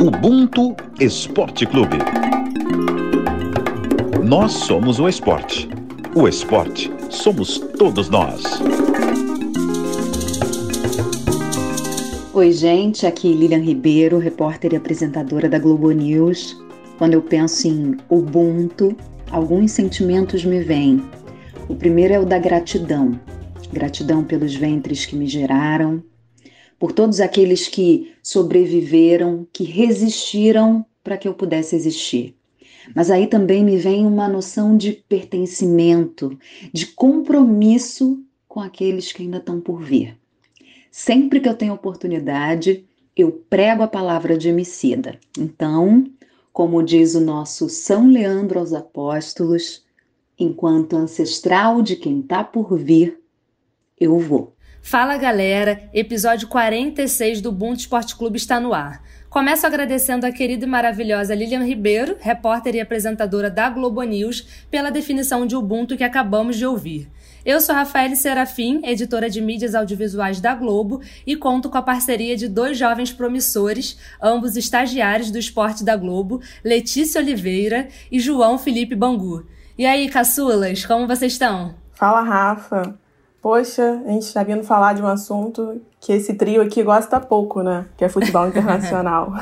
Ubuntu Esporte Clube. Nós somos o esporte. O esporte somos todos nós. Oi, gente, aqui Lilian Ribeiro, repórter e apresentadora da Globo News. Quando eu penso em Ubuntu, alguns sentimentos me vêm. O primeiro é o da gratidão. Gratidão pelos ventres que me geraram, por todos aqueles que sobreviveram, que resistiram para que eu pudesse existir. Mas aí também me vem uma noção de pertencimento, de compromisso com aqueles que ainda estão por vir. Sempre que eu tenho oportunidade, eu prego a palavra de Emicida. Então, como diz o nosso São Leandro aos Apóstolos, enquanto ancestral de quem está por vir, eu vou. Fala galera, episódio 46 do Ubuntu Esporte Clube está no ar. Começo agradecendo a querida e maravilhosa Lilian Ribeiro, repórter e apresentadora da Globo News, pela definição de Ubuntu que acabamos de ouvir. Eu sou Rafael Serafim, editora de mídias audiovisuais da Globo, e conto com a parceria de dois jovens promissores, ambos estagiários do esporte da Globo, Letícia Oliveira e João Felipe Bangu. E aí, caçulas, como vocês estão? Fala, Rafa. Poxa, a gente está vindo falar de um assunto que esse trio aqui gosta pouco, né? Que é futebol internacional.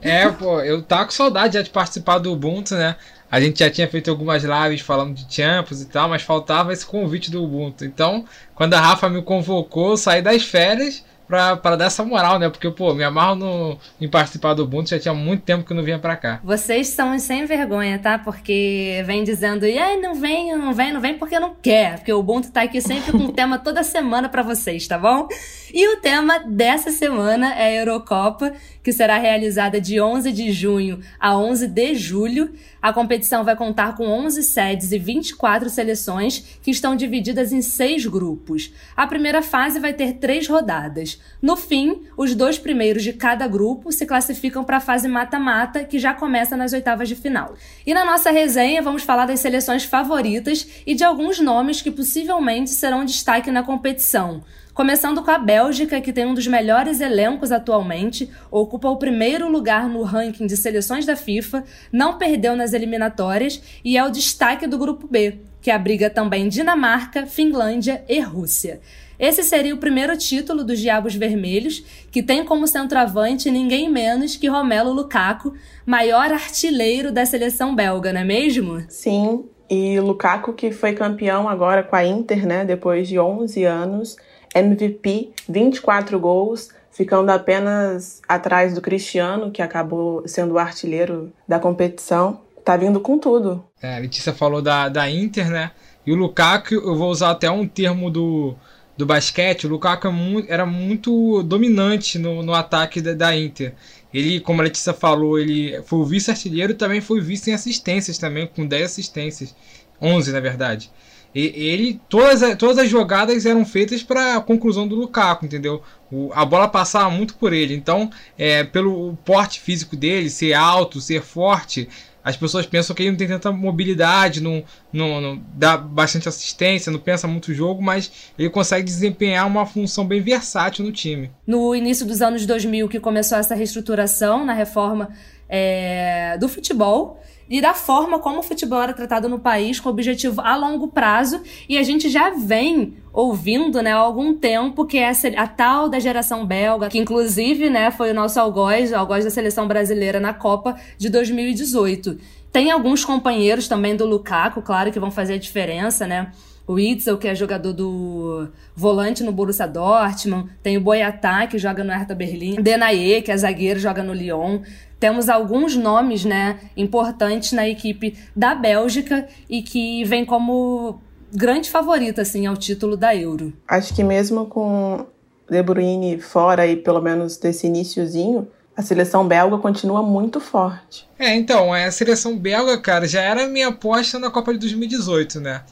é, pô, eu tava com saudade já de participar do Ubuntu, né? A gente já tinha feito algumas lives falando de Champions e tal, mas faltava esse convite do Ubuntu. Então, quando a Rafa me convocou, eu saí das férias pra, dar essa moral, né? Porque, pô, me amarro no, em participar do Ubuntu, já tinha muito tempo que não vinha pra cá. Vocês são sem vergonha, tá? Porque vem dizendo, e aí, não vem, não vem, não vem porque não quer. Porque o Ubuntu tá aqui sempre com tema toda semana para vocês, tá bom? E o tema dessa semana é a Eurocopa, que será realizada de 11 de junho a 11 de julho. A competição vai contar com 11 sedes e 24 seleções, que estão divididas em seis grupos. A primeira fase vai ter três rodadas. No fim, os dois primeiros de cada grupo se classificam para a fase mata-mata, que já começa nas oitavas de final. E na nossa resenha, vamos falar das seleções favoritas e de alguns nomes que possivelmente serão destaque na competição. Começando com a Bélgica, que tem um dos melhores elencos atualmente, ocupa o primeiro lugar no ranking de seleções da FIFA, não perdeu nas eliminatórias e é o destaque do grupo B, que abriga também Dinamarca, Finlândia e Rússia. Esse seria o primeiro título dos Diabos Vermelhos, que tem como centroavante ninguém menos que Romelo Lukaku, maior artilheiro da seleção belga, não é mesmo? Sim, e Lukaku que foi campeão agora com a Inter, né, depois de 11 anos, MVP, 24 gols, ficando apenas atrás do Cristiano, que acabou sendo o artilheiro da competição. Tá vindo com tudo. É, a Letícia falou da, da Inter, né? E o Lukaku, eu vou usar até um termo do, do basquete, o Lukaku é era muito dominante no, no ataque da, da, Inter. Ele, como a Letícia falou, ele foi o vice-artilheiro e também foi vice em assistências também, com 10 assistências. 11, na verdade. E, ele, todas, todas as jogadas eram feitas para a conclusão do Lukaku, entendeu? O, a bola passava muito por ele. Então, é, pelo porte físico dele, ser alto, ser forte, as pessoas pensam que ele não tem tanta mobilidade, não, não, não, dá bastante assistência, não pensa muito jogo, mas ele consegue desempenhar uma função bem versátil no time. No início dos anos 2000 que começou essa reestruturação na reforma é, do futebol, e da forma como o futebol era tratado no país com objetivo a longo prazo. E a gente já vem ouvindo né, há algum tempo que é a tal da geração belga, que inclusive né, foi o nosso algoz, o algoz da seleção brasileira na Copa de 2018. Tem alguns companheiros também do Lukaku, claro, que vão fazer a diferença, né? O Itzel, que é jogador do volante no Borussia Dortmund, tem o Boyatá, que joga no Hertha Berlim, Denaye, que é zagueiro, joga no Lyon temos alguns nomes né, importantes na equipe da Bélgica e que vem como grande favorita assim, ao título da Euro. Acho que mesmo com De Bruyne fora e pelo menos desse iníciozinho, a seleção belga continua muito forte. É, então, a seleção belga, cara, já era minha aposta na Copa de 2018, né?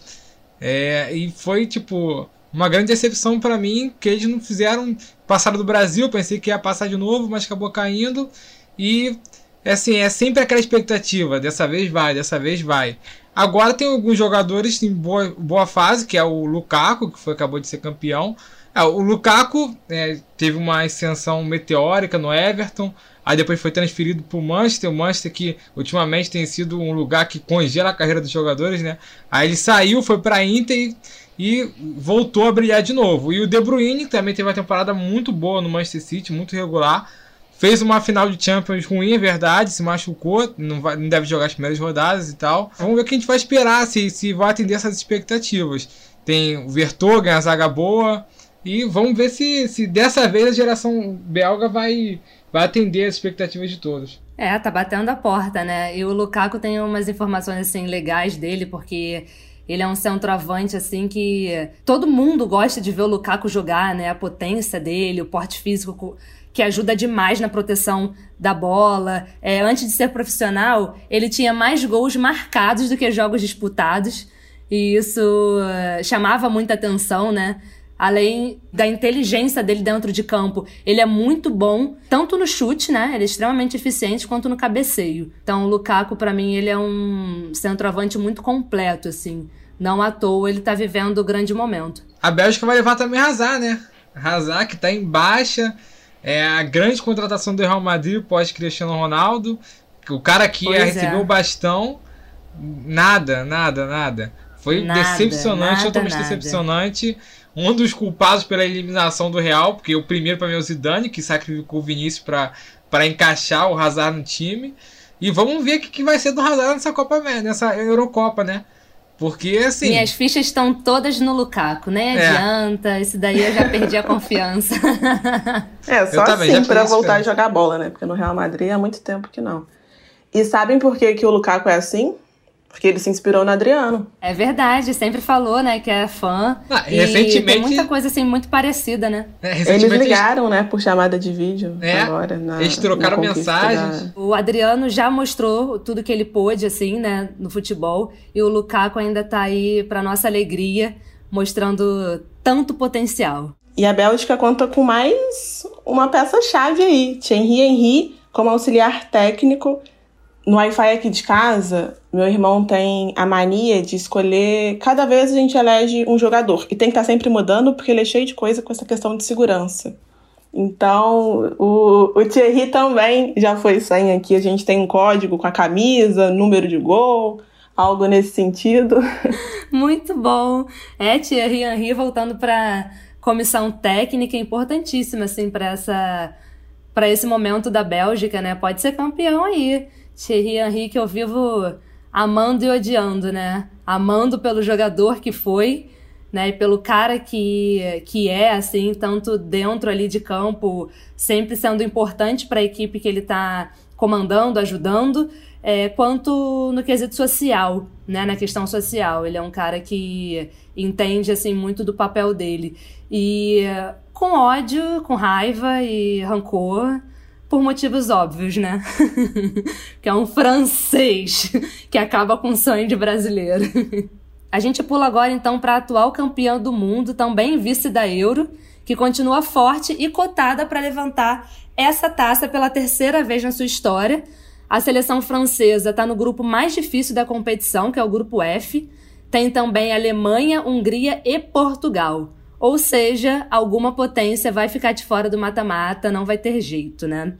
É, e foi, tipo, uma grande decepção para mim que eles não fizeram. Passaram do Brasil, pensei que ia passar de novo, mas acabou caindo. E assim, é sempre aquela expectativa, dessa vez vai, dessa vez vai. Agora tem alguns jogadores em boa, boa fase, que é o Lukaku, que foi, acabou de ser campeão. É, o Lukaku é, teve uma ascensão meteórica no Everton, aí depois foi transferido para o Manchester, o Manchester que ultimamente tem sido um lugar que congela a carreira dos jogadores, né? Aí ele saiu, foi para a Inter e, e, voltou a brilhar de novo. E o De Bruyne também teve uma temporada muito boa no Manchester City, muito regular. Fez uma final de Champions ruim, é verdade, se machucou, não, vai, não deve jogar as primeiras rodadas e tal. Vamos ver o que a gente vai esperar, se, se vai atender essas expectativas. Tem o Vertonghen, a zaga boa, e vamos ver se, se dessa vez a geração belga vai, vai atender as expectativas de todos. É, tá batendo a porta, né? E o Lukaku tem umas informações assim legais dele, porque ele é um centroavante assim que todo mundo gosta de ver o Lukaku jogar, né? A potência dele, o porte físico que ajuda demais na proteção da bola. É, antes de ser profissional, ele tinha mais gols marcados do que jogos disputados. E isso uh, chamava muita atenção, né? além da inteligência dele dentro de campo, ele é muito bom, tanto no chute, né? Ele é extremamente eficiente, quanto no cabeceio. Então, o Lukaku, para mim, ele é um centroavante muito completo, assim. Não à toa ele tá vivendo o grande momento. A Bélgica vai levar também Hazard, né? Hazard que tá em baixa. É a grande contratação do Real Madrid pós Cristiano Ronaldo. O cara que ia receber é. o bastão. Nada, nada, nada. Foi nada, decepcionante, nada, totalmente nada. decepcionante um dos culpados pela eliminação do Real, porque o primeiro para mim é o Zidane, que sacrificou o Vinícius para encaixar o Hazard no time. E vamos ver o que, que vai ser do Hazard nessa Copa nessa Eurocopa, né? Porque assim. Minhas fichas estão todas no Lukaku, nem é. adianta. Isso daí eu já perdi a confiança. é, só assim pra voltar a jogar bola, né? Porque no Real Madrid há muito tempo que não. E sabem por que, que o Lukaku é assim? Porque ele se inspirou no Adriano. É verdade, sempre falou, né, que é fã. Ah, e recentemente. Tem muita coisa assim muito parecida, né? É, eles ligaram, eles... né, por chamada de vídeo é, agora. Na, eles trocaram mensagens. Da... O Adriano já mostrou tudo que ele pôde, assim, né, no futebol. E o Lukaku ainda tá aí, pra nossa alegria, mostrando tanto potencial. E a Bélgica conta com mais uma peça-chave aí. Thierry Henry como auxiliar técnico no Wi-Fi aqui de casa, meu irmão tem a mania de escolher. Cada vez a gente elege um jogador. E tem que estar tá sempre mudando, porque ele é cheio de coisa com essa questão de segurança. Então, o, o Thierry também já foi sem aqui. A gente tem um código com a camisa, número de gol, algo nesse sentido. Muito bom. É, Thierry Henry voltando para comissão técnica importantíssima, assim, para essa. Para esse momento da Bélgica, né? Pode ser campeão aí. Thierry Henry que eu vivo amando e odiando, né? Amando pelo jogador que foi, né? E pelo cara que, que é, assim, tanto dentro ali de campo, sempre sendo importante para a equipe que ele está comandando, ajudando, é, quanto no quesito social, né? Na questão social. Ele é um cara que entende, assim, muito do papel dele. E com ódio, com raiva e rancor, por motivos óbvios, né? que é um francês que acaba com o sonho de brasileiro. A gente pula agora então para a atual campeã do mundo, também vice da Euro, que continua forte e cotada para levantar essa taça pela terceira vez na sua história. A seleção francesa está no grupo mais difícil da competição, que é o grupo F. Tem também Alemanha, Hungria e Portugal. Ou seja, alguma potência vai ficar de fora do mata-mata, não vai ter jeito, né?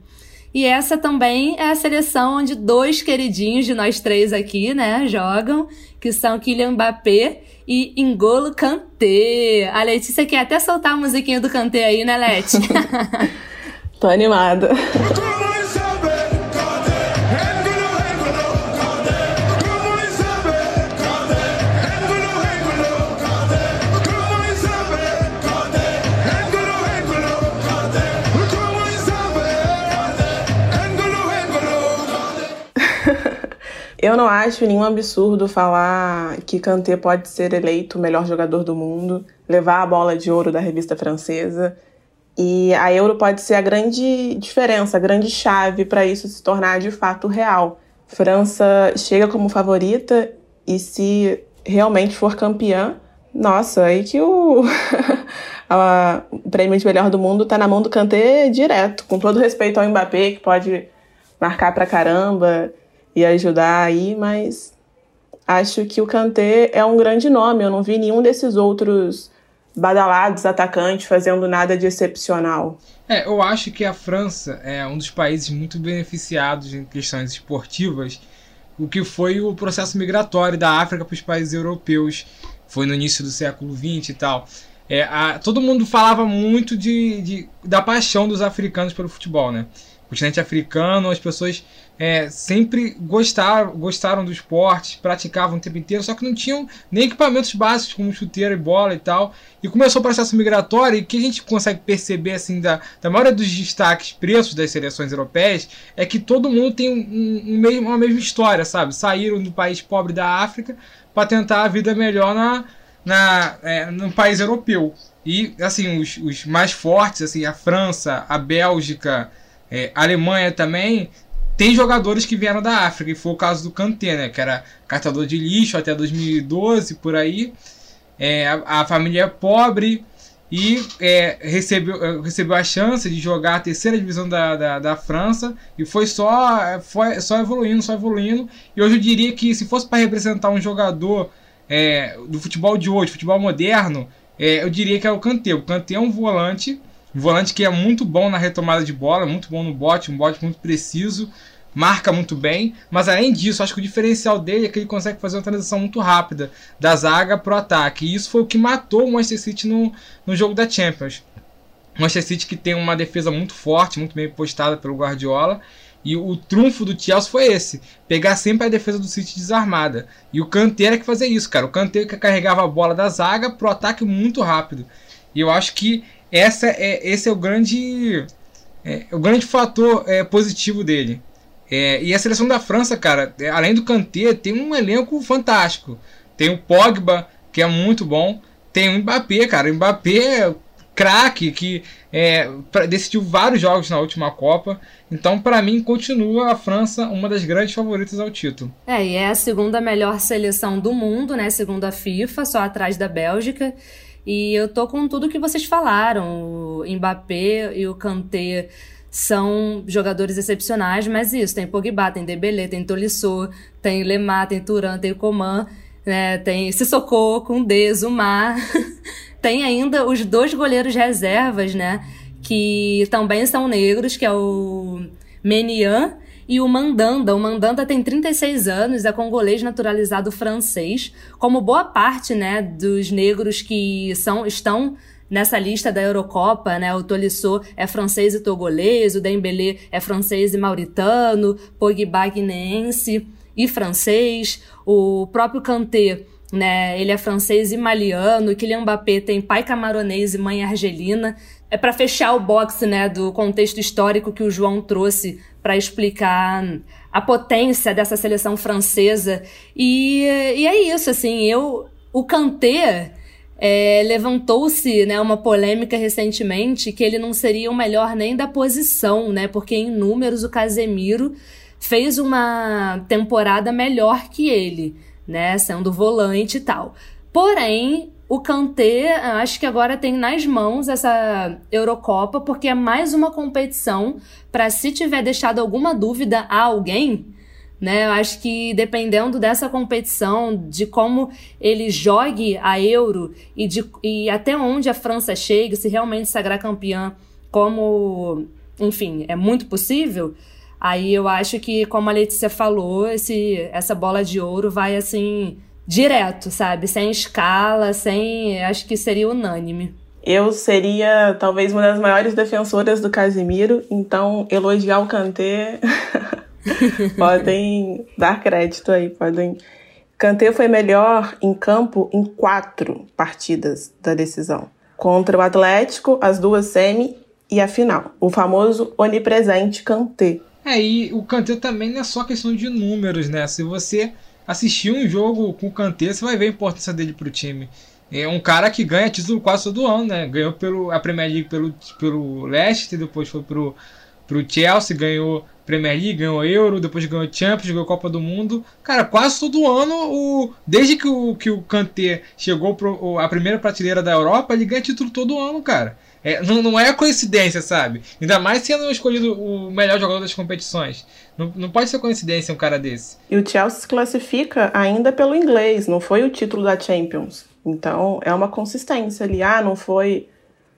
E essa também é a seleção onde dois queridinhos de nós três aqui, né, jogam, que são Kylian Mbappé e Engolo Kanté. A Letícia quer até soltar a musiquinha do Kanté aí, né, Leti? Tô animada. Eu não acho nenhum absurdo falar que Kanté pode ser eleito o melhor jogador do mundo, levar a bola de ouro da revista francesa. E a Euro pode ser a grande diferença, a grande chave para isso se tornar de fato real. França chega como favorita e se realmente for campeã, nossa, aí que o, a, o prêmio de melhor do mundo está na mão do Kanté direto, com todo respeito ao Mbappé, que pode marcar pra caramba e ajudar aí, mas acho que o Kanté é um grande nome. Eu não vi nenhum desses outros badalados atacantes fazendo nada de excepcional. É, eu acho que a França é um dos países muito beneficiados em questões esportivas, o que foi o processo migratório da África para os países europeus. Foi no início do século XX e tal. É, a, todo mundo falava muito de, de, da paixão dos africanos pelo futebol, né? continente africano, as pessoas é, sempre gostaram, gostaram do esporte, praticavam o tempo inteiro, só que não tinham nem equipamentos básicos como chuteira e bola e tal. E começou o processo migratório e que a gente consegue perceber assim da, da maioria dos destaques preços das seleções europeias é que todo mundo tem um, um mesmo, uma mesma história, sabe? Saíram do país pobre da África para tentar a vida melhor na, na, é, no país europeu. E assim, os, os mais fortes, assim, a França, a Bélgica, é, a Alemanha também tem jogadores que vieram da África, e foi o caso do Kanté, né, que era catador de lixo até 2012, por aí. É, a, a, família é pobre e é, recebeu, é, recebeu a chance de jogar a terceira divisão da, da, da, França e foi só, foi só evoluindo, só evoluindo. E hoje eu diria que se fosse para representar um jogador é, do futebol de hoje, futebol moderno, é, eu diria que é o Kanté. O Kanté é um volante um volante que é muito bom na retomada de bola, muito bom no bote, um bote muito preciso, marca muito bem, mas além disso, acho que o diferencial dele é que ele consegue fazer uma transição muito rápida da zaga para o ataque. E isso foi o que matou o Manchester City no, no jogo da Champions. O Manchester City que tem uma defesa muito forte, muito bem postada pelo Guardiola. E o trunfo do Chelsea foi esse: pegar sempre a defesa do City desarmada. E o Kanté era que fazia isso, cara. O Kanté que carregava a bola da zaga pro ataque muito rápido. E eu acho que essa é, esse é o grande, é, o grande fator é, positivo dele. É, e a seleção da França, cara, é, além do Kanté, tem um elenco fantástico. Tem o Pogba, que é muito bom. Tem o Mbappé, cara. O Mbappé é craque, que é, decidiu vários jogos na última Copa. Então, para mim, continua a França uma das grandes favoritas ao título. É, e é a segunda melhor seleção do mundo, né? Segundo a FIFA, só atrás da Bélgica. E eu tô com tudo que vocês falaram. O Mbappé e o Kanté são jogadores excepcionais, mas isso, tem Pogba, tem Dembélé, tem Tolisso, tem Lemar, tem Turan, tem Coman, né, tem Sissoko, Koundé, Zumar. tem ainda os dois goleiros reservas, né, que também são negros, que é o Menian e o Mandanda. O Mandanda tem 36 anos, é congolês naturalizado francês. Como boa parte né, dos negros que são estão nessa lista da Eurocopa, né? O Tolisso é francês e togolês, o Dembélé é francês e mauritano, Pogba guineense e francês, o próprio Kanté né? Ele é francês e maliano, Kylian Mbappé tem pai camaronês e mãe argelina. É para fechar o box, né, do contexto histórico que o João trouxe para explicar a potência dessa seleção francesa. E, e é isso, assim, eu o Kanté é, levantou-se né, uma polêmica recentemente que ele não seria o melhor nem da posição, né? Porque em números o Casemiro fez uma temporada melhor que ele né? Sendo volante e tal. Porém, o Kanté, acho que agora tem nas mãos essa Eurocopa, porque é mais uma competição para se tiver deixado alguma dúvida a alguém, né? Eu acho que dependendo dessa competição, de como ele jogue a Euro e, de, e até onde a França chegue, se realmente sagrar campeã, como, enfim, é muito possível, Aí eu acho que, como a Letícia falou, esse, essa bola de ouro vai assim, direto, sabe? Sem escala, sem. Acho que seria unânime. Eu seria talvez uma das maiores defensoras do Casimiro, então elogiar o Kanté. podem dar crédito aí, podem. Kanté foi melhor em campo em quatro partidas da decisão. Contra o Atlético, as duas semi e a final. O famoso onipresente Kanté. É, e o Kanté também não é só questão de números, né? Se você assistir um jogo com o Kanté, você vai ver a importância dele pro time. É um cara que ganha título quase todo ano, né? Ganhou pelo, a Premier League pelo, pelo Leicester, depois foi pro, pro Chelsea, ganhou Premier League, ganhou Euro, depois ganhou Champions, ganhou Copa do Mundo. Cara, quase todo ano, o, desde que o, que o Kanté chegou pro, a primeira prateleira da Europa, ele ganha título todo ano, cara. É, não, não é coincidência, sabe? Ainda mais sendo escolhido o melhor jogador das competições. Não, não pode ser coincidência um cara desse. E o Chelsea se classifica ainda pelo inglês, não foi o título da Champions. Então, é uma consistência ali. Ah, não foi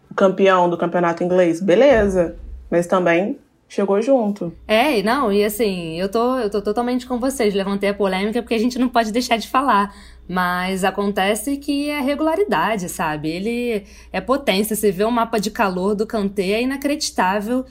o campeão do campeonato inglês? Beleza. Mas também chegou junto. É, não, e assim, eu tô, eu tô totalmente com vocês. Levantei a polêmica porque a gente não pode deixar de falar. Mas acontece que é regularidade, sabe? Ele é potência. Você vê o mapa de calor do Kanté, é inacreditável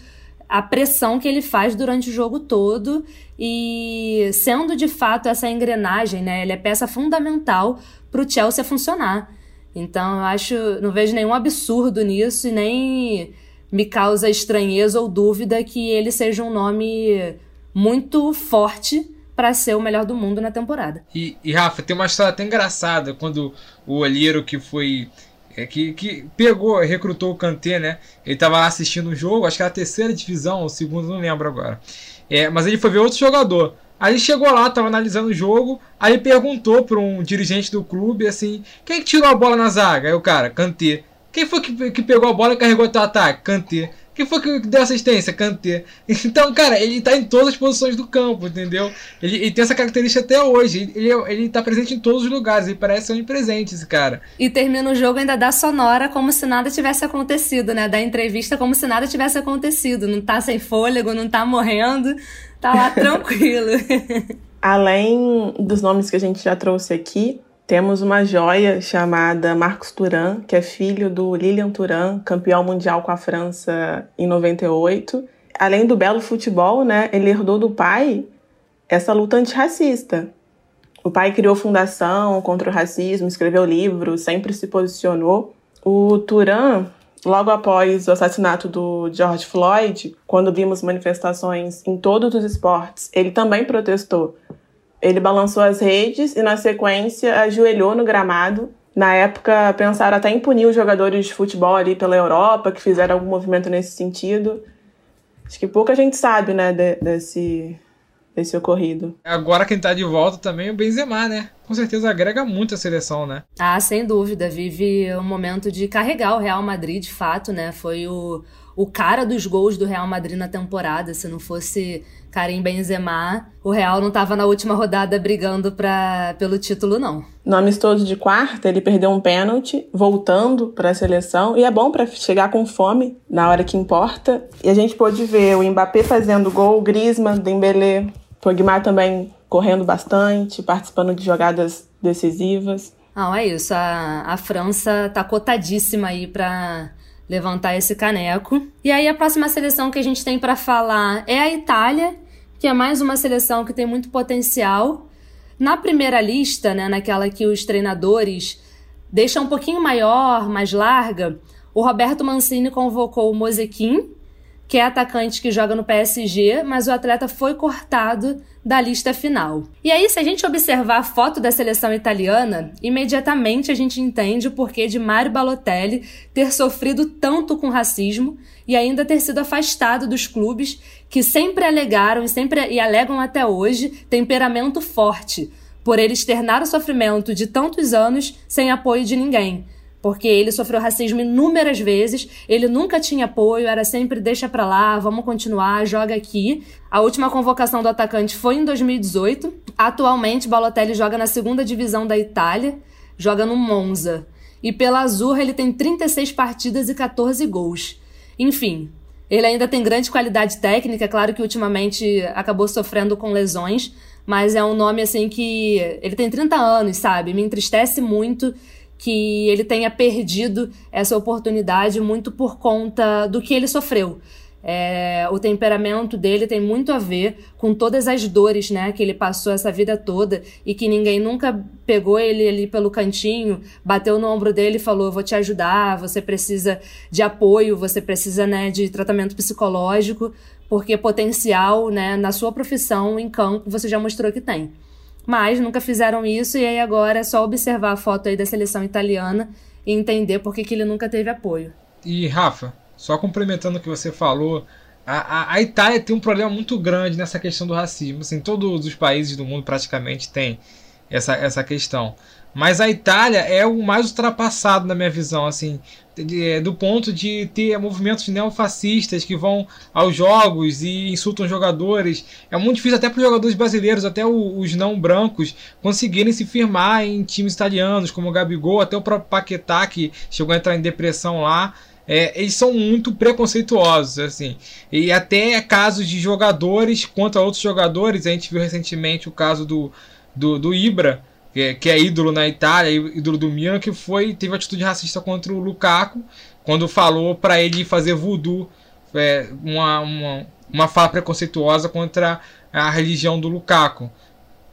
a pressão que ele faz durante o jogo todo e sendo de fato essa engrenagem, né? Ele é peça fundamental para o Chelsea funcionar. Então eu acho, não vejo nenhum absurdo nisso e nem me causa estranheza ou dúvida que ele seja um nome muito forte para ser o melhor do mundo na temporada. E, e, Rafa, tem uma história até engraçada quando o olheiro que foi é, que, que pegou, recrutou o Kanté, né? Ele estava lá assistindo um jogo, acho que era a terceira divisão, ou segundo, não lembro agora. É, mas ele foi ver outro jogador. Aí chegou lá, estava analisando o jogo, aí perguntou para um dirigente do clube assim: quem que tirou a bola na zaga? Aí o cara, Kanté. Quem foi que, que pegou a bola e carregou o ataque? Kanté. Quem foi que deu assistência? Kanté. Então, cara, ele tá em todas as posições do campo, entendeu? Ele, ele tem essa característica até hoje. Ele, ele tá presente em todos os lugares. Ele parece onipresente, esse cara. E termina o jogo ainda dá sonora como se nada tivesse acontecido, né? Da entrevista como se nada tivesse acontecido. Não tá sem fôlego, não tá morrendo. Tá lá tranquilo. Além dos nomes que a gente já trouxe aqui, temos uma joia chamada Marcos Turan, que é filho do Lilian Turan, campeão mundial com a França em 98. Além do belo futebol, né, ele herdou do pai essa luta antirracista. O pai criou fundação contra o racismo, escreveu livros, sempre se posicionou. O Turan, logo após o assassinato do George Floyd, quando vimos manifestações em todos os esportes, ele também protestou ele balançou as redes e, na sequência, ajoelhou no gramado. Na época, pensaram até em punir os jogadores de futebol ali pela Europa, que fizeram algum movimento nesse sentido. Acho que pouca gente sabe, né, de, desse, desse ocorrido. Agora quem tá de volta também é o Benzema, né? Com certeza agrega muito a seleção, né? Ah, sem dúvida. Vive um momento de carregar o Real Madrid, de fato, né? Foi o, o cara dos gols do Real Madrid na temporada. Se não fosse Karim Benzema, o Real não estava na última rodada brigando pra, pelo título, não. No amistoso de quarta, ele perdeu um pênalti, voltando para a seleção, e é bom para chegar com fome na hora que importa. E a gente pôde ver o Mbappé fazendo gol, o Griezmann, Dembélé, Pogba também correndo bastante, participando de jogadas decisivas. Não, é isso. A, a França tá cotadíssima aí para levantar esse caneco. E aí a próxima seleção que a gente tem para falar é a Itália, que é mais uma seleção que tem muito potencial. Na primeira lista, né, naquela que os treinadores deixam um pouquinho maior, mais larga, o Roberto Mancini convocou o Mosequim, que é atacante que joga no PSG, mas o atleta foi cortado da lista final. E aí, se a gente observar a foto da seleção italiana, imediatamente a gente entende o porquê de Mario Balotelli ter sofrido tanto com racismo e ainda ter sido afastado dos clubes que sempre alegaram e sempre e alegam até hoje temperamento forte, por ele externar o sofrimento de tantos anos sem apoio de ninguém porque ele sofreu racismo inúmeras vezes, ele nunca tinha apoio, era sempre deixa pra lá, vamos continuar, joga aqui. A última convocação do atacante foi em 2018. Atualmente, Balotelli joga na segunda divisão da Itália, joga no Monza. E pela Azurra ele tem 36 partidas e 14 gols. Enfim, ele ainda tem grande qualidade técnica, claro que ultimamente acabou sofrendo com lesões, mas é um nome assim que ele tem 30 anos, sabe? Me entristece muito que ele tenha perdido essa oportunidade muito por conta do que ele sofreu. É, o temperamento dele tem muito a ver com todas as dores né, que ele passou essa vida toda e que ninguém nunca pegou ele ali pelo cantinho, bateu no ombro dele e falou: Vou te ajudar, você precisa de apoio, você precisa né, de tratamento psicológico, porque potencial né, na sua profissão, em campo, você já mostrou que tem mas nunca fizeram isso e aí agora é só observar a foto aí da seleção italiana e entender por que, que ele nunca teve apoio. E Rafa, só complementando o que você falou, a, a, a, Itália tem um problema muito grande nessa questão do racismo. Assim, todos os países do mundo praticamente têm essa, essa questão. Mas a Itália é o mais ultrapassado na minha visão, assim, é, do ponto de ter movimentos neofascistas que vão aos jogos e insultam jogadores. É muito difícil até para os jogadores brasileiros, até os não brancos, conseguirem se firmar em times italianos, como o Gabigol, até o próprio Paquetá, que chegou a entrar em depressão lá. É, eles são muito preconceituosos, assim. E até casos de jogadores contra outros jogadores. A gente viu recentemente o caso do, do, do Ibra, que é, que é ídolo na Itália, ídolo do Milan, que foi teve atitude racista contra o Lukaku quando falou para ele fazer voodoo, é, uma, uma, uma fala preconceituosa contra a religião do Lukaku.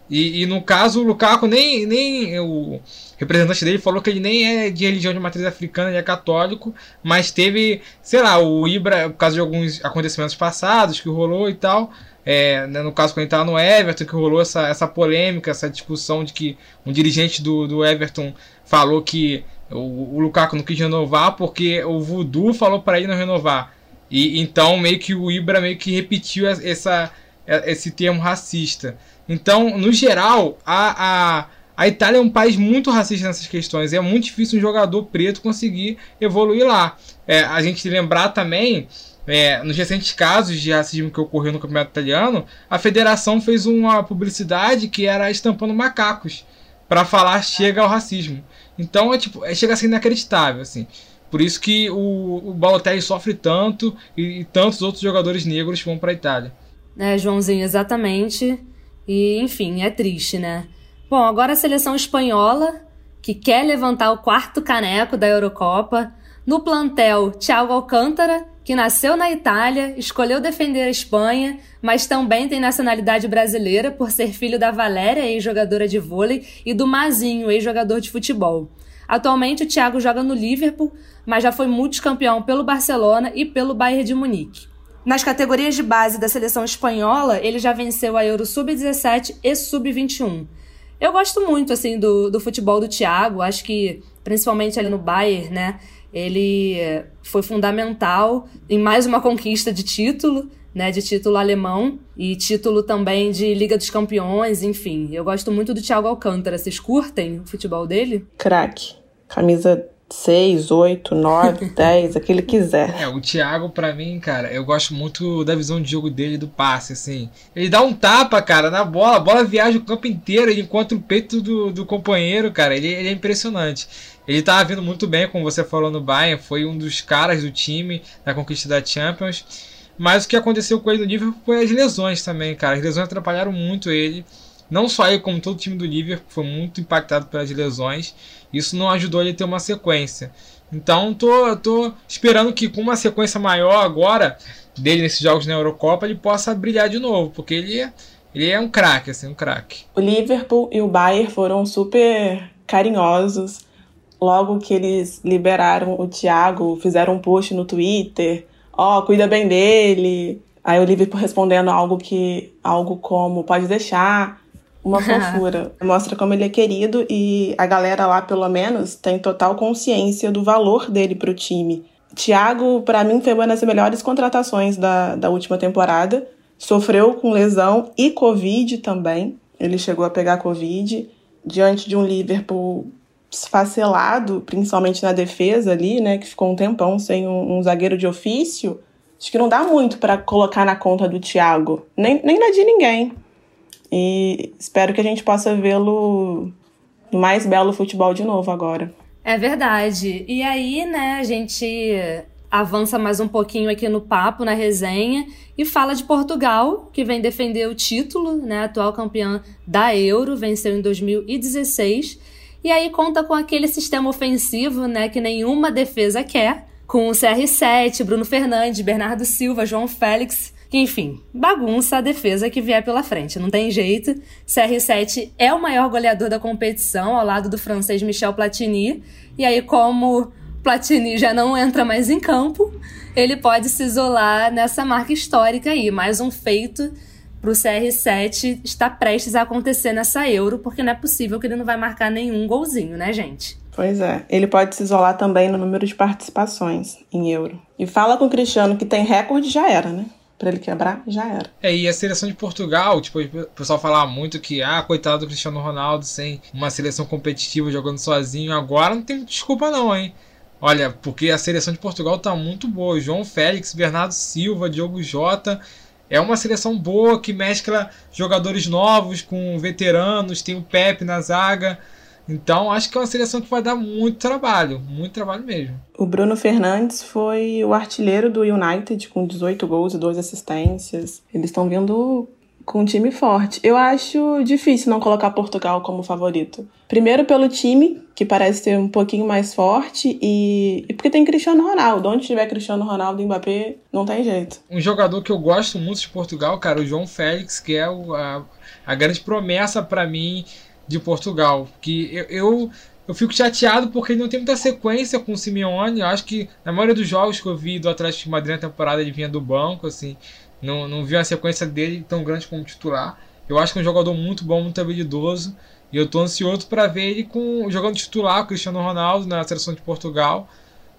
E, e, no caso, o Lukaku nem, nem o representante dele falou que ele nem é de religião de matriz africana, ele é católico, mas teve, sei lá, o Ibra, por causa de alguns acontecimentos passados que rolou e tal, é, né, no caso quando ele estava no Everton, que rolou essa, essa polêmica, essa discussão de que um dirigente do, do Everton falou que o, o Lukaku não quis renovar porque o Voodoo falou para ele não renovar. E então meio que o Ibra meio que repetiu essa, esse termo racista. Então, no geral, a, a, a Itália é um país muito racista nessas questões. É muito difícil um jogador preto conseguir evoluir lá. É, a gente lembrar também é, nos recentes casos de racismo que ocorreu no campeonato italiano, a federação fez uma publicidade que era estampando macacos para falar chega ao racismo. Então é tipo, é, chega a ser inacreditável, assim. Por isso que o, o Balotelli sofre tanto e, e tantos outros jogadores negros vão para a Itália. É, Joãozinho, exatamente. E, enfim, é triste, né? Bom, agora a seleção espanhola, que quer levantar o quarto caneco da Eurocopa. No plantel, Thiago Alcântara, que nasceu na Itália, escolheu defender a Espanha, mas também tem nacionalidade brasileira por ser filho da Valéria, ex-jogadora de vôlei, e do Mazinho, ex-jogador de futebol. Atualmente o Thiago joga no Liverpool, mas já foi multicampeão pelo Barcelona e pelo Bayern de Munique. Nas categorias de base da seleção espanhola, ele já venceu a Euro Sub-17 e Sub-21. Eu gosto muito assim do, do futebol do Thiago, acho que principalmente ali no Bayern, né? Ele foi fundamental em mais uma conquista de título, né, de título alemão e título também de Liga dos Campeões, enfim. Eu gosto muito do Thiago Alcântara. Vocês curtem o futebol dele? Craque. Camisa 6, 8, 9, 10, aquele que quiser. É, o Thiago, para mim, cara, eu gosto muito da visão de jogo dele, do passe, assim. Ele dá um tapa, cara, na bola, a bola viaja o campo inteiro, ele encontra o peito do, do companheiro, cara, ele, ele é impressionante. Ele estava vindo muito bem, como você falou no Bayern, foi um dos caras do time na conquista da Champions. Mas o que aconteceu com ele no Liverpool foi as lesões também, cara. As lesões atrapalharam muito ele. Não só ele, como todo o time do Liverpool, foi muito impactado pelas lesões. Isso não ajudou ele a ter uma sequência. Então, tô, tô esperando que com uma sequência maior agora dele nesses jogos na Eurocopa, ele possa brilhar de novo, porque ele ele é um craque, assim, um craque. O Liverpool e o Bayern foram super carinhosos logo que eles liberaram o Thiago, fizeram um post no Twitter, ó, oh, cuida bem dele. Aí o Liverpool respondendo algo que algo como pode deixar, uma fofura. Mostra como ele é querido e a galera lá, pelo menos, tem total consciência do valor dele pro time. Thiago, para mim, foi uma das melhores contratações da, da última temporada. Sofreu com lesão e Covid também. Ele chegou a pegar Covid diante de um Liverpool esfacelado, principalmente na defesa ali, né, que ficou um tempão sem um, um zagueiro de ofício, acho que não dá muito para colocar na conta do Thiago, nem, nem na de ninguém. E espero que a gente possa vê-lo no mais belo futebol de novo agora. É verdade. E aí, né, a gente avança mais um pouquinho aqui no papo, na resenha, e fala de Portugal, que vem defender o título, né, atual campeã da Euro, venceu em 2016 e aí conta com aquele sistema ofensivo, né, que nenhuma defesa quer, com o CR7, Bruno Fernandes, Bernardo Silva, João Félix, enfim, bagunça a defesa que vier pela frente, não tem jeito. CR7 é o maior goleador da competição, ao lado do francês Michel Platini. E aí, como Platini já não entra mais em campo, ele pode se isolar nessa marca histórica aí, mais um feito para o CR7 está prestes a acontecer nessa Euro, porque não é possível que ele não vai marcar nenhum golzinho, né, gente? Pois é. Ele pode se isolar também no número de participações em Euro. E fala com o Cristiano que tem recorde, já era, né? para ele quebrar, já era. É, e a seleção de Portugal, tipo, o pessoal falava muito que, ah, coitado do Cristiano Ronaldo sem uma seleção competitiva jogando sozinho. Agora não tem desculpa não, hein? Olha, porque a seleção de Portugal tá muito boa. João Félix, Bernardo Silva, Diogo Jota. É uma seleção boa que mescla jogadores novos com veteranos, tem o Pepe na zaga. Então, acho que é uma seleção que vai dar muito trabalho, muito trabalho mesmo. O Bruno Fernandes foi o artilheiro do United com 18 gols e 2 assistências. Eles estão vindo com um time forte. Eu acho difícil não colocar Portugal como favorito. Primeiro pelo time, que parece ser um pouquinho mais forte, e, e porque tem Cristiano Ronaldo. Onde tiver Cristiano Ronaldo e Mbappé, não tem jeito. Um jogador que eu gosto muito de Portugal, cara, o João Félix, que é o, a, a grande promessa para mim de Portugal. Que eu, eu, eu, fico chateado porque ele não tem muita sequência com o Simeone. Eu acho que na maioria dos jogos que eu vi do Atlético de Madrid na temporada ele vinha do banco, assim. Não, não vi uma sequência dele tão grande como titular. Eu acho que é um jogador muito bom, muito habilidoso. E eu tô ansioso para ver ele com jogando titular o Cristiano Ronaldo na seleção de Portugal.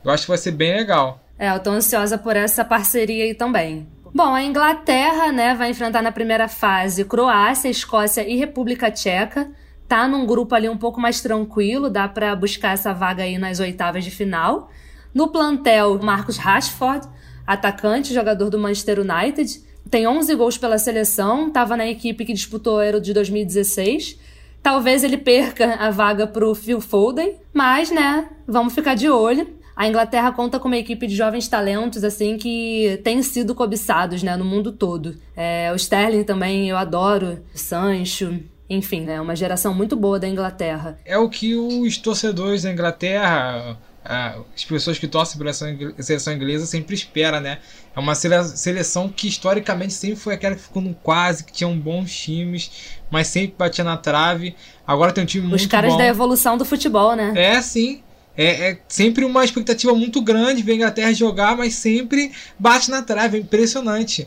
Eu acho que vai ser bem legal. É, eu tô ansiosa por essa parceria aí também. Bom, a Inglaterra, né, vai enfrentar na primeira fase Croácia, Escócia e República Tcheca tá num grupo ali um pouco mais tranquilo, dá para buscar essa vaga aí nas oitavas de final. No plantel, Marcos Rashford, atacante, jogador do Manchester United, tem 11 gols pela seleção, estava na equipe que disputou o Euro de 2016. Talvez ele perca a vaga para o Phil Foden, mas, né, vamos ficar de olho. A Inglaterra conta com uma equipe de jovens talentos, assim, que têm sido cobiçados, né, no mundo todo. É, o Sterling também, eu adoro. Sancho, enfim, é uma geração muito boa da Inglaterra. É o que os torcedores da Inglaterra, as pessoas que torcem pela seleção inglesa sempre esperam, né? É uma seleção que historicamente sempre foi aquela que ficou no quase, que tinha bons times, mas sempre batia na trave. Agora tem um time Os muito bom. Os caras da evolução do futebol, né? É, sim. É, é, sempre uma expectativa muito grande ver a Inglaterra jogar, mas sempre bate na trave, é impressionante.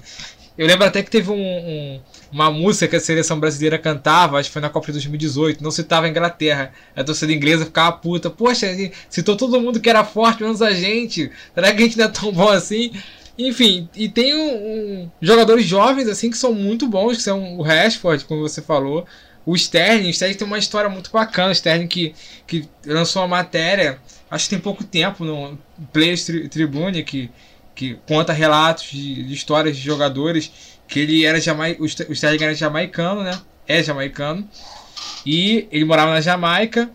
Eu lembro até que teve um, um, uma música que a seleção brasileira cantava, acho que foi na Copa de 2018, não citava a Inglaterra. A torcida inglesa ficava puta. Poxa, citou todo mundo que era forte, menos a gente. Será que a gente não é tão bom assim? Enfim, e tem um, um, jogadores jovens assim que são muito bons, que são o Rashford, como você falou. O Sterling, o Sterling tem uma história muito bacana. O Sterling que, que lançou uma matéria, acho que tem pouco tempo, no Players Tribune, que que conta relatos de, de histórias de jogadores que ele era jamai o Sterling era jamaicano, né? É jamaicano. E ele morava na Jamaica.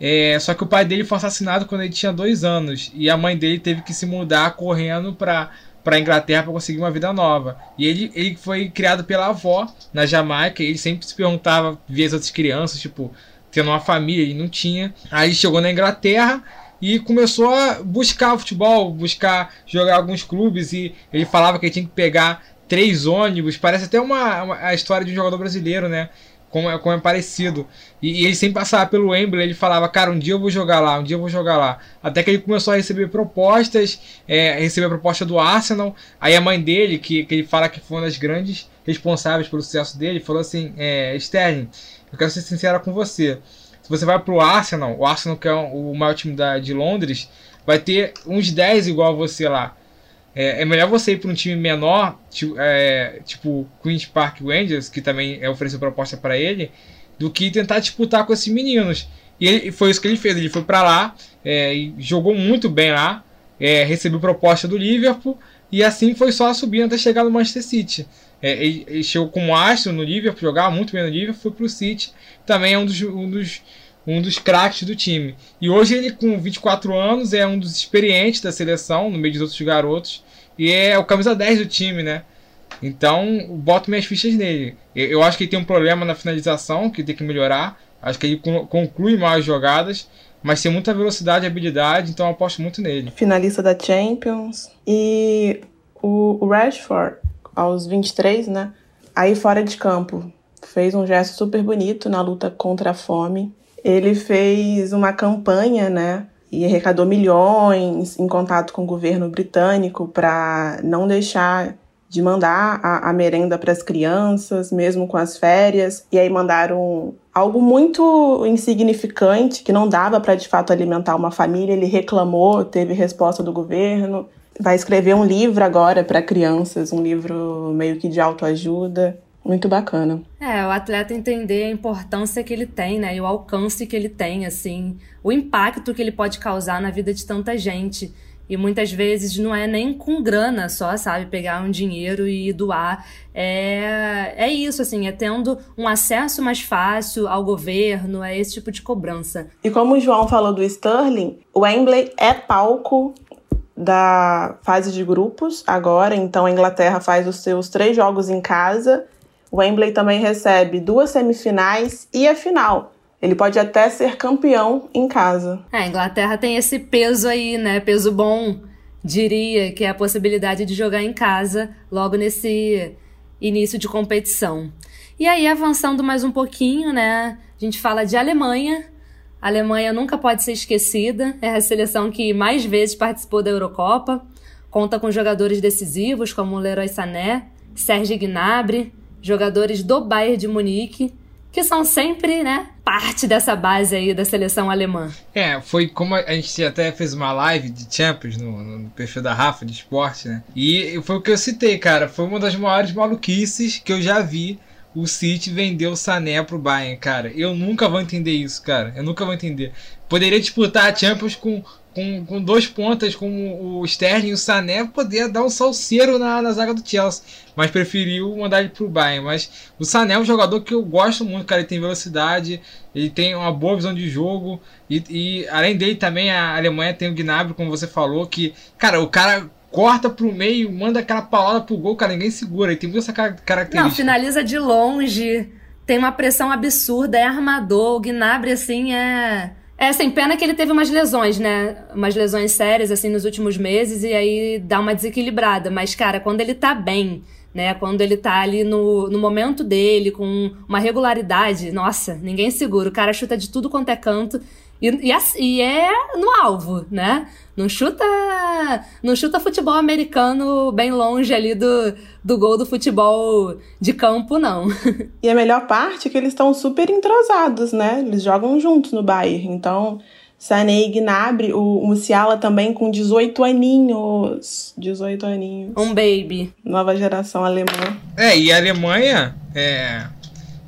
É, só que o pai dele foi assassinado quando ele tinha dois anos. E a mãe dele teve que se mudar correndo para para Inglaterra para conseguir uma vida nova. E ele, ele foi criado pela avó na Jamaica. Ele sempre se perguntava, via as outras crianças, tipo, tendo uma família, ele não tinha. Aí chegou na Inglaterra e começou a buscar futebol, buscar jogar alguns clubes e ele falava que ele tinha que pegar três ônibus, parece até uma, uma a história de um jogador brasileiro, né? Como é, como é parecido. E, e, ele sempre passava pelo Wembley, ele falava, cara, um dia eu vou jogar lá, um dia eu vou jogar lá. Até que ele começou a receber propostas, é, receber a proposta do Arsenal. Aí a mãe dele, que, que ele fala que foi uma das grandes responsáveis pelo sucesso dele, falou assim, é, Sterling, eu quero ser sincera com você. Se você vai pro Arsenal, o Arsenal que é o maior time da, de Londres, vai ter uns 10 igual a você lá. É, é melhor você ir para um time menor, tipo, é, tipo Queen's Park Rangers, que também é ofereceu proposta para ele, do que tentar disputar com esses meninos. E ele, foi isso que ele fez. Ele foi para lá é, jogou muito bem lá, é, recebeu proposta do Liverpool e assim foi só subindo até chegar no Manchester City. É, ele, chegou como astro no Liverpool, jogava muito bem no Liverpool, foi pro City, também é um dos, um dos, um dos craques do time. E hoje ele, com 24 anos, é um dos experientes da seleção, no meio dos outros garotos, e é o camisa 10 do time, né? Então, boto minhas fichas nele. Eu acho que ele tem um problema na finalização, que tem que melhorar. Acho que ele conclui mais jogadas, mas tem muita velocidade e habilidade, então eu aposto muito nele. Finalista da Champions. E o Rashford, aos 23, né? Aí fora de campo, fez um gesto super bonito na luta contra a fome. Ele fez uma campanha, né? E arrecadou milhões em contato com o governo britânico para não deixar de mandar a, a merenda para as crianças, mesmo com as férias. E aí mandaram algo muito insignificante, que não dava para de fato alimentar uma família. Ele reclamou, teve resposta do governo vai escrever um livro agora para crianças, um livro meio que de autoajuda. Muito bacana. É, o atleta entender a importância que ele tem, né? E o alcance que ele tem, assim, o impacto que ele pode causar na vida de tanta gente. E muitas vezes não é nem com grana só, sabe? Pegar um dinheiro e doar. É, é isso, assim, é tendo um acesso mais fácil ao governo, a esse tipo de cobrança. E como o João falou do Sterling, o Wembley é palco da fase de grupos agora, então a Inglaterra faz os seus três jogos em casa o Wembley também recebe duas semifinais e a final. Ele pode até ser campeão em casa. É, a Inglaterra tem esse peso aí, né? Peso bom, diria, que é a possibilidade de jogar em casa logo nesse início de competição. E aí, avançando mais um pouquinho, né? A gente fala de Alemanha. A Alemanha nunca pode ser esquecida. É a seleção que mais vezes participou da Eurocopa. Conta com jogadores decisivos como Leroy Sané, Serge Gnabry, jogadores do Bayern de Munique, que são sempre, né, parte dessa base aí da seleção alemã. É, foi como a gente até fez uma live de Champions no, no perfil da Rafa de esporte, né? E foi o que eu citei, cara. Foi uma das maiores maluquices que eu já vi o City vender o Sané pro Bayern, cara. Eu nunca vou entender isso, cara. Eu nunca vou entender. Poderia disputar a Champions com com, com dois pontas como o Sterling e o Sané, poder dar um salseiro na, na zaga do Chelsea. Mas preferiu mandar ele pro Bayern. Mas o Sané é um jogador que eu gosto muito, cara. Ele tem velocidade, ele tem uma boa visão de jogo. E, e além dele também a Alemanha tem o Gnabry, como você falou, que, cara, o cara corta pro meio, manda aquela palavra pro gol, cara, ninguém segura. Ele tem muita essa característica. Não, finaliza de longe, tem uma pressão absurda, é armador. O Gnabry, assim, é é, sem pena que ele teve umas lesões, né? Umas lesões sérias, assim, nos últimos meses, e aí dá uma desequilibrada. Mas, cara, quando ele tá bem, né? Quando ele tá ali no, no momento dele, com uma regularidade, nossa, ninguém segura. O cara chuta de tudo quanto é canto. E, e, e, é no alvo, né? Não chuta, não chuta futebol americano bem longe ali do, do gol do futebol de campo, não. E a melhor parte é que eles estão super entrosados, né? Eles jogam juntos no Bayern. Então, Sané e Gnabry, o Musiala também com 18 aninhos. 18 aninhos. Um baby. Nova geração alemã. É, e a Alemanha é,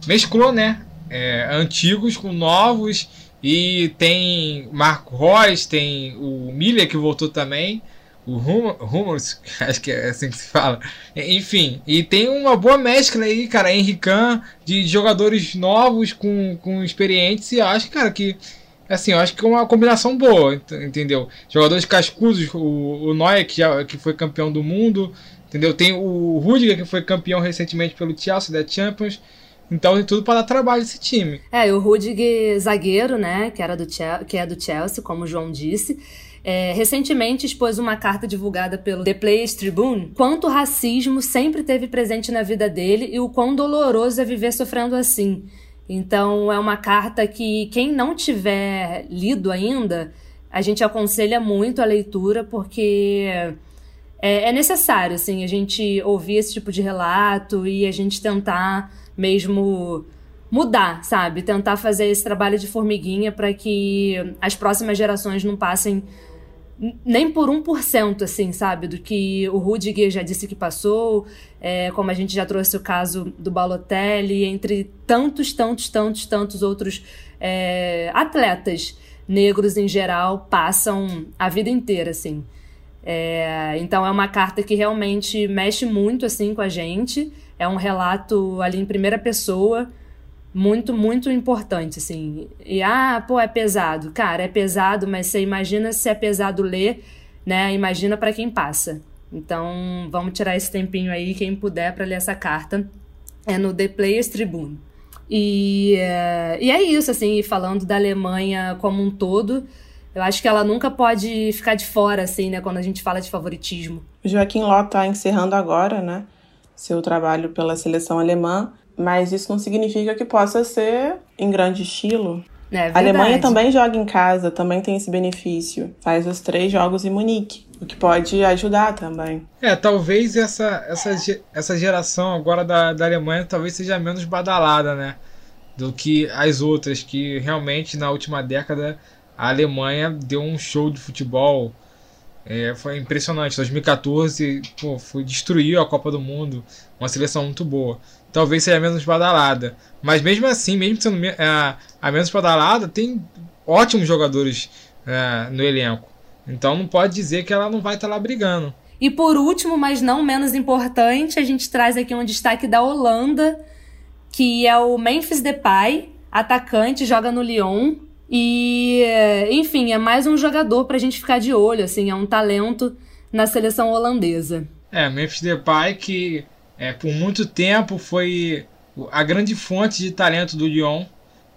mesclou, né? É, antigos com novos e tem Marco Reus, tem o Miller que voltou também. O Rumors, acho que é assim que se fala. Enfim, e tem uma boa mescla aí, cara, Henrican, de jogadores novos com, com experientes. E acho, cara, que. Assim, eu acho que é uma combinação boa, entendeu? Jogadores cascudos, o, o Neuer, que, já, que foi campeão do mundo, entendeu? Tem o Rudiger, que foi campeão recentemente pelo Chelsea da Champions. Então tem tudo para dar trabalho esse time. É, e o Rudiger zagueiro, né, que, era do Chelsea, que é do Chelsea, como o João disse, é, recentemente expôs uma carta divulgada pelo The Players Tribune quanto o racismo sempre teve presente na vida dele e o quão doloroso é viver sofrendo assim. Então é uma carta que quem não tiver lido ainda, a gente aconselha muito a leitura porque é, é necessário assim a gente ouvir esse tipo de relato e a gente tentar mesmo mudar, sabe? Tentar fazer esse trabalho de formiguinha para que as próximas gerações não passem nem por 1%, assim, sabe? Do que o Rudiger já disse que passou, é, como a gente já trouxe o caso do Balotelli, entre tantos, tantos, tantos, tantos outros é, atletas negros em geral passam a vida inteira, assim. É, então é uma carta que realmente mexe muito, assim, com a gente. É um relato ali em primeira pessoa, muito, muito importante, assim. E, ah, pô, é pesado. Cara, é pesado, mas você imagina se é pesado ler, né? Imagina para quem passa. Então, vamos tirar esse tempinho aí, quem puder, para ler essa carta. É no The Players Tribune. E, uh, e é isso, assim, falando da Alemanha como um todo, eu acho que ela nunca pode ficar de fora, assim, né, quando a gente fala de favoritismo. Joaquim Ló tá encerrando agora, né? Seu trabalho pela seleção alemã, mas isso não significa que possa ser em grande estilo. É a Alemanha também joga em casa, também tem esse benefício. Faz os três jogos em Munique, o que pode ajudar também. É, talvez essa, essa, essa geração agora da, da Alemanha talvez seja menos badalada, né? Do que as outras, que realmente na última década a Alemanha deu um show de futebol É, foi impressionante. 2014 pô, foi destruiu a Copa do Mundo, uma seleção muito boa. Talvez seja a menos badalada, mas mesmo assim, mesmo sendo a, a menos badalada, tem ótimos jogadores é, no elenco. Então não pode dizer que ela não vai estar tá lá brigando. E por último, mas não menos importante, a gente traz aqui um destaque da Holanda, que é o Memphis Depay, atacante, joga no Lyon. E, enfim, é mais um jogador pra gente ficar de olho, assim, é um talento na seleção holandesa. É, Memphis Depay que é, por muito tempo foi a grande fonte de talento do Lyon.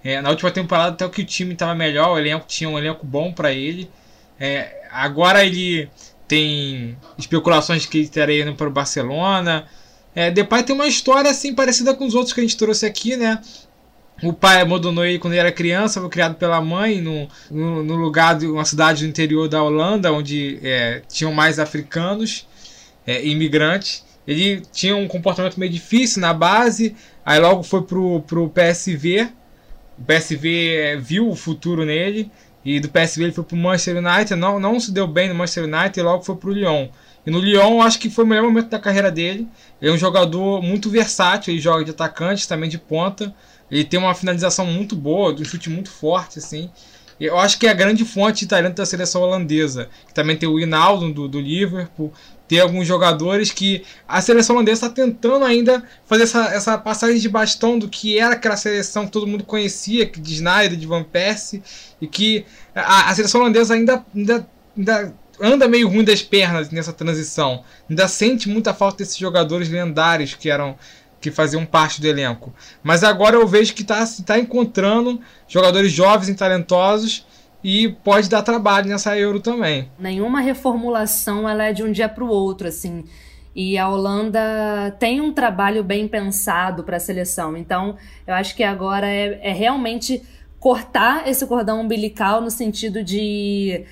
É, na última temporada até que o time estava melhor, o elenco tinha um elenco bom para ele. É, agora ele tem especulações que ele estaria indo para o Barcelona. É, Depay tem uma história assim parecida com os outros que a gente trouxe aqui, né? O pai abandonou ele quando ele era criança, foi criado pela mãe no, no, no lugar de uma cidade do interior da Holanda, onde é, tinham mais africanos, é, imigrantes. Ele tinha um comportamento meio difícil na base, aí logo foi pro, pro PSV. O PSV é, viu o futuro nele, e do PSV ele foi pro Manchester United, não, não se deu bem no Manchester United e logo foi pro Lyon. E no Lyon acho que foi o melhor momento da carreira dele. Ele é um jogador muito versátil, ele joga de atacante, também de ponta. Ele tem uma finalização muito boa, um chute muito forte, assim. Eu acho que é a grande fonte de talento da seleção holandesa. Também tem o Hinaldo do, do Liverpool. Tem alguns jogadores que a seleção holandesa está tentando ainda fazer essa, essa passagem de bastão do que era aquela seleção que todo mundo conhecia, de Snyder, de Van Persie, e que a, a seleção holandesa ainda, ainda, ainda anda meio ruim das pernas nessa transição. Ainda sente muita falta desses jogadores lendários que eram que faziam parte do elenco. Mas agora eu vejo que está tá encontrando jogadores jovens e talentosos e pode dar trabalho nessa Euro também. Nenhuma reformulação ela é de um dia para o outro, assim. E a Holanda tem um trabalho bem pensado para a seleção. Então, eu acho que agora é, é realmente cortar esse cordão umbilical no sentido de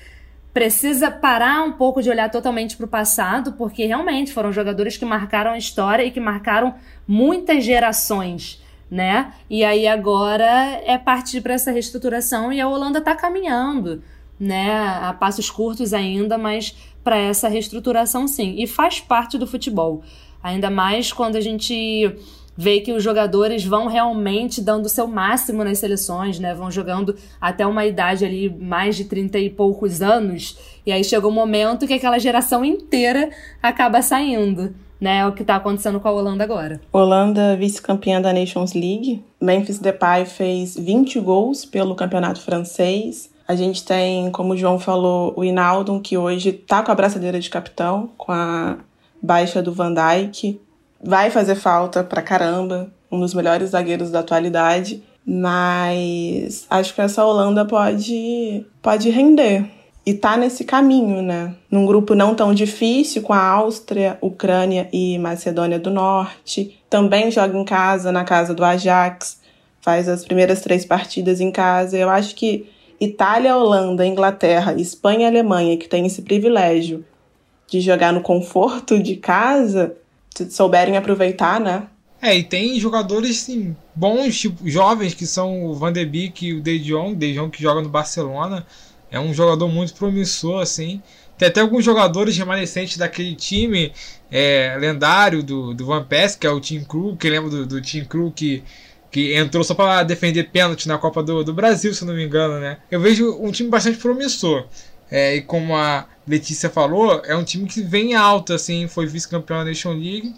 precisa parar um pouco de olhar totalmente para o passado, porque realmente foram jogadores que marcaram a história e que marcaram muitas gerações, né? E aí agora é partir para essa reestruturação e a Holanda está caminhando, né? A passos curtos ainda, mas para essa reestruturação sim. E faz parte do futebol. Ainda mais quando a gente vê que os jogadores vão realmente dando o seu máximo nas seleções, né? Vão jogando até uma idade ali, mais de 30 e poucos anos. E aí chega um momento que aquela geração inteira acaba saindo. Né, é o que está acontecendo com a Holanda agora. Holanda, vice-campeã da Nations League. Memphis Depay fez 20 gols pelo campeonato francês. A gente tem, como o João falou, o Inaldo, que hoje está com a braçadeira de capitão, com a baixa do Van Dijk vai fazer falta pra caramba, um dos melhores zagueiros da atualidade, mas acho que essa Holanda pode pode render e tá nesse caminho, né? Num grupo não tão difícil com a Áustria, Ucrânia e Macedônia do Norte. Também joga em casa, na casa do Ajax, faz as primeiras três partidas em casa. Eu acho que Itália, Holanda, Inglaterra, Espanha e Alemanha, que tem esse privilégio de jogar no conforto de casa, se souberem aproveitar, né? É, e tem jogadores assim, bons, tipo, jovens, que são o Van de Beek e o De Jong, De Jong que joga no Barcelona. É um jogador muito promissor, assim. Tem até alguns jogadores remanescentes daquele time é, lendário do, do Van Persie, que é o Team Crew, que lembra do, do Team Crew que, que entrou só para defender pênalti na Copa do, do Brasil, se não me engano, né? Eu vejo um time bastante promissor. É, e como a Letícia falou, é um time que vem alto, assim, foi vice-campeão da Nation League.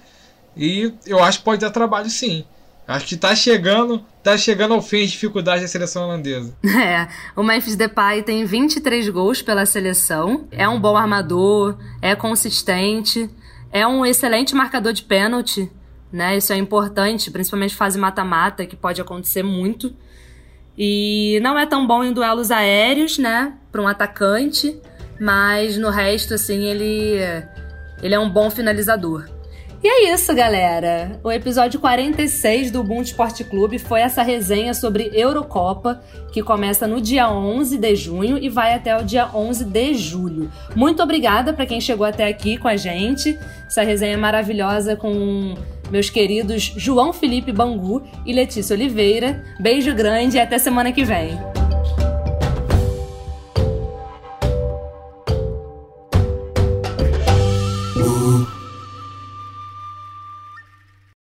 E eu acho que pode dar trabalho sim. Acho que tá chegando, tá chegando ao fim as dificuldades da seleção holandesa. É, o Memphis Depay tem 23 gols pela seleção, é um bom armador, é consistente, é um excelente marcador de pênalti, né? Isso é importante, principalmente fase mata-mata, que pode acontecer muito. E não é tão bom em duelos aéreos, né, para um atacante, mas no resto assim ele ele é um bom finalizador. E é isso, galera. O episódio 46 do Ubuntu Esporte Clube foi essa resenha sobre Eurocopa, que começa no dia 11 de junho e vai até o dia 11 de julho. Muito obrigada para quem chegou até aqui com a gente. Essa resenha maravilhosa com meus queridos João Felipe Bangu e Letícia Oliveira. Beijo grande e até semana que vem.